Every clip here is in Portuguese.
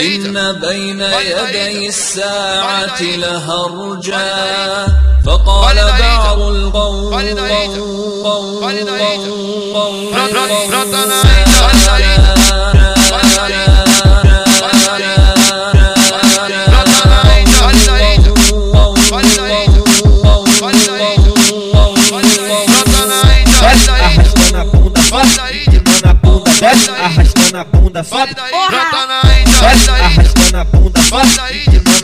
إن بين يدي الساعة لهرجا فقال بعض القول Faz arrastando a bunda, sobe. Brota na Índia. Arrastando a bunda, sobe,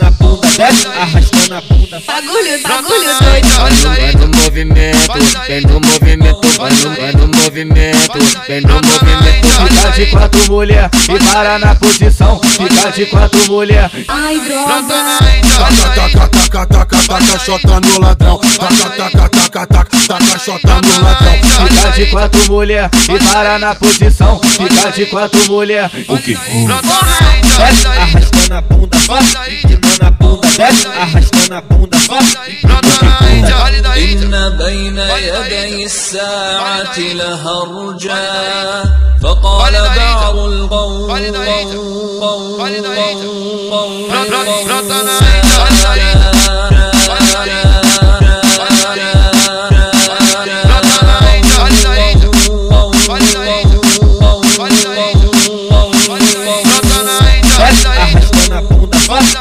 a bunda, desce, arrastando a bunda, sobe. Bagulho, bagulho doido. Índia. no movimento, vem no movimento, vai no, vai no movimento, vem no movimento. Fica de quatro mulher e para na posição. Fica de quatro mulher. Ai, droga. Taca, taca, taca, taca, chota no ladrão. Taca, taca, taca, taca, taca, chota no ladrão. Fica de quatro mulher e para na posição. Fica de quatro mulher. O que? Desce, arrastando a bunda, desce, arrastando a bunda, الساعة لهرجا فقال بعض القوم Arrastando a bunda, sobe.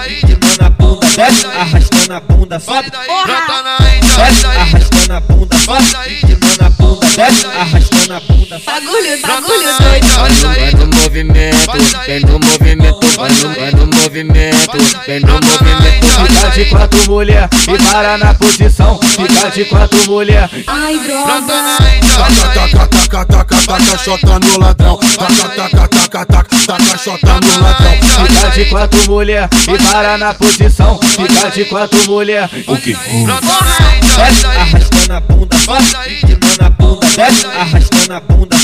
Arrastando a bunda, sobe. Porra! Desce, arrastando a bunda, sobe, empinando a bunda, desce, arrastando a bunda. Bagulho, bagulho doido. Vai no movimento, vem no movimento, vai no, vai no movimento, vem no movimento. Fica de quatro mulher e para na posição. Fica de quatro mulher. Ai, droga. Taca, taca, taca, taca, chota no ladrão. Taca, taca, taca, taca, taca, chota no ladrão. De quatro mulher e para na posição. Fica de quatro mulher. O que? Desce, arrastando a bunda, sobe, empinando a bunda, desce, arrastando a bunda,